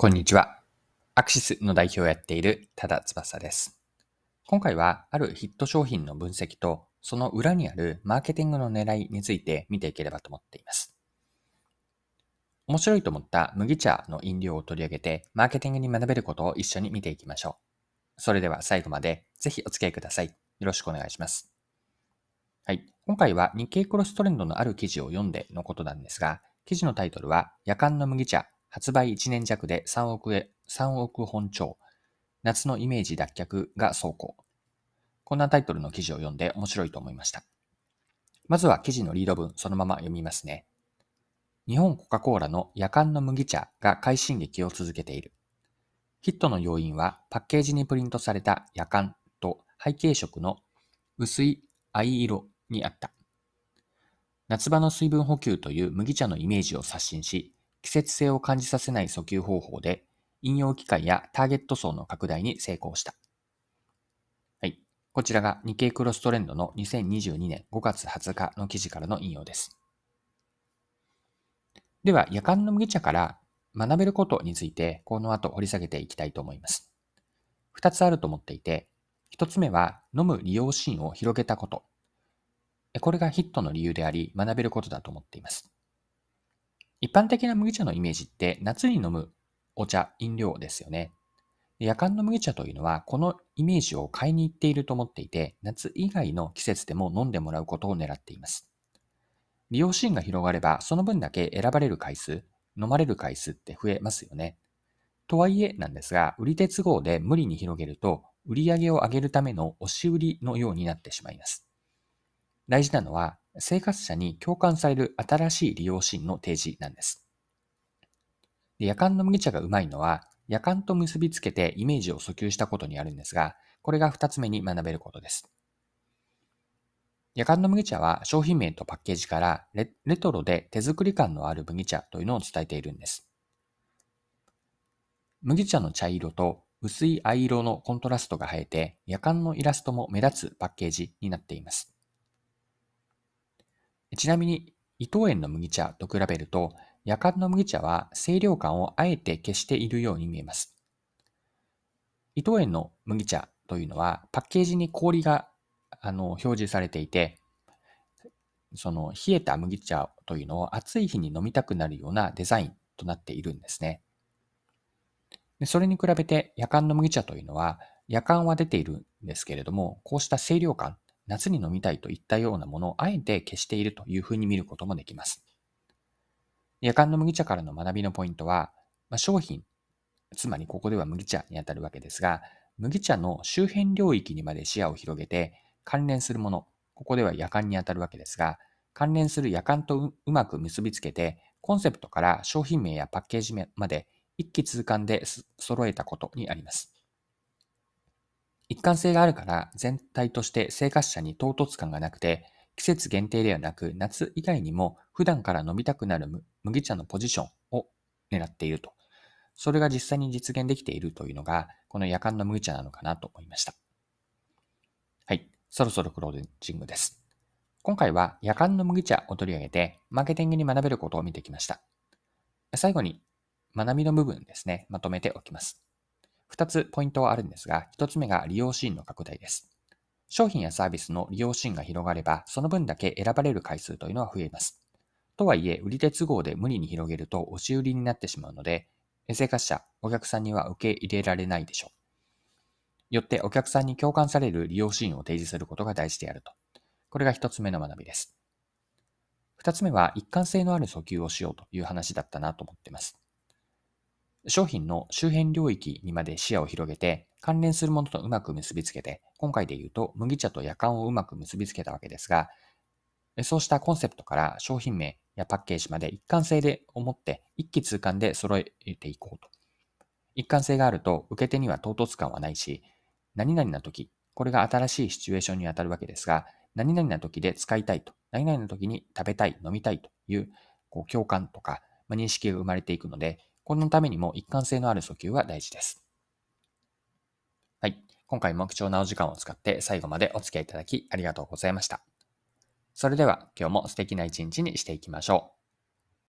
こんにちは。アクシスの代表をやっている多田翼です。今回はあるヒット商品の分析とその裏にあるマーケティングの狙いについて見ていければと思っています。面白いと思った麦茶の飲料を取り上げてマーケティングに学べることを一緒に見ていきましょう。それでは最後までぜひお付き合いください。よろしくお願いします。はい。今回は日経クロストレンドのある記事を読んでのことなんですが、記事のタイトルは夜間の麦茶発売1年弱で3億へ、3億本超。夏のイメージ脱却が走行。こんなタイトルの記事を読んで面白いと思いました。まずは記事のリード文、そのまま読みますね。日本コカ・コーラの夜間の麦茶が快進撃を続けている。ヒットの要因はパッケージにプリントされた夜間と背景色の薄い藍色にあった。夏場の水分補給という麦茶のイメージを刷新し、季節性を感じさせない訴求方法で、引用機会やターゲット層の拡大に成功した。はい。こちらが日経クロストレンドの2022年5月20日の記事からの引用です。では、夜間の麦茶から学べることについて、この後掘り下げていきたいと思います。二つあると思っていて、一つ目は飲む利用シーンを広げたこと。これがヒットの理由であり、学べることだと思っています。一般的な麦茶のイメージって夏に飲むお茶、飲料ですよね。夜間の麦茶というのはこのイメージを買いに行っていると思っていて、夏以外の季節でも飲んでもらうことを狙っています。利用シーンが広がれば、その分だけ選ばれる回数、飲まれる回数って増えますよね。とはいえなんですが、売り手都合で無理に広げると、売り上げを上げるための押し売りのようになってしまいます。大事なのは、生活者に共感される新しい利用シーンの提示なんです。で夜間の麦茶がうまいのは、夜間と結びつけてイメージを訴求したことにあるんですが、これが二つ目に学べることです。夜間の麦茶は商品名とパッケージからレレトロで手作り感のある麦茶というのを伝えているんです。麦茶の茶色と薄い藍色のコントラストが映えて、夜間のイラストも目立つパッケージになっています。ちなみに、伊藤園の麦茶と比べると、夜間の麦茶は清涼感をあえて消しているように見えます。伊藤園の麦茶というのは、パッケージに氷があの表示されていて、その冷えた麦茶というのを暑い日に飲みたくなるようなデザインとなっているんですね。でそれに比べて夜間の麦茶というのは、夜間は出ているんですけれども、こうした清涼感夏に飲みたいといったようなものをあえて消しているというふうに見ることもできます。夜間の麦茶からの学びのポイントは、まあ、商品、つまりここでは麦茶にあたるわけですが、麦茶の周辺領域にまで視野を広げて関連するもの、ここでは夜間にあたるわけですが、関連する夜間とうまく結びつけて、コンセプトから商品名やパッケージまで一気通貫で揃えたことにあります。一貫性があるから全体として生活者に唐突感がなくて、季節限定ではなく夏以外にも普段から飲みたくなる麦茶のポジションを狙っていると。それが実際に実現できているというのが、この夜間の麦茶なのかなと思いました。はい。そろそろクロージングです。今回は夜間の麦茶を取り上げて、マーケティングに学べることを見てきました。最後に学びの部分ですね、まとめておきます。2つポイントはあるんですが、1つ目が利用シーンの拡大です。商品やサービスの利用シーンが広がれば、その分だけ選ばれる回数というのは増えます。とはいえ、売り手都合で無理に広げると押し売りになってしまうので、生活者、お客さんには受け入れられないでしょう。よってお客さんに共感される利用シーンを提示することが大事であると。これが一つ目の学びです。二つ目は一貫性のある訴求をしようという話だったなと思っています。商品の周辺領域にまで視野を広げて、関連するものとうまく結びつけて、今回で言うと麦茶と夜間をうまく結びつけたわけですが、そうしたコンセプトから商品名やパッケージまで一貫性で思って一気通貫で揃えていこうと。一貫性があると受け手には唐突感はないし、何々な時、これが新しいシチュエーションに当たるわけですが、何々な時で使いたいと、何々な時に食べたい、飲みたいというこう共感とか、まあ、認識が生まれていくので、このためにも一貫性のある訴求は大事です。はい。今回も貴重なお時間を使って最後までお付き合いいただきありがとうございました。それでは今日も素敵な一日にしていきましょう。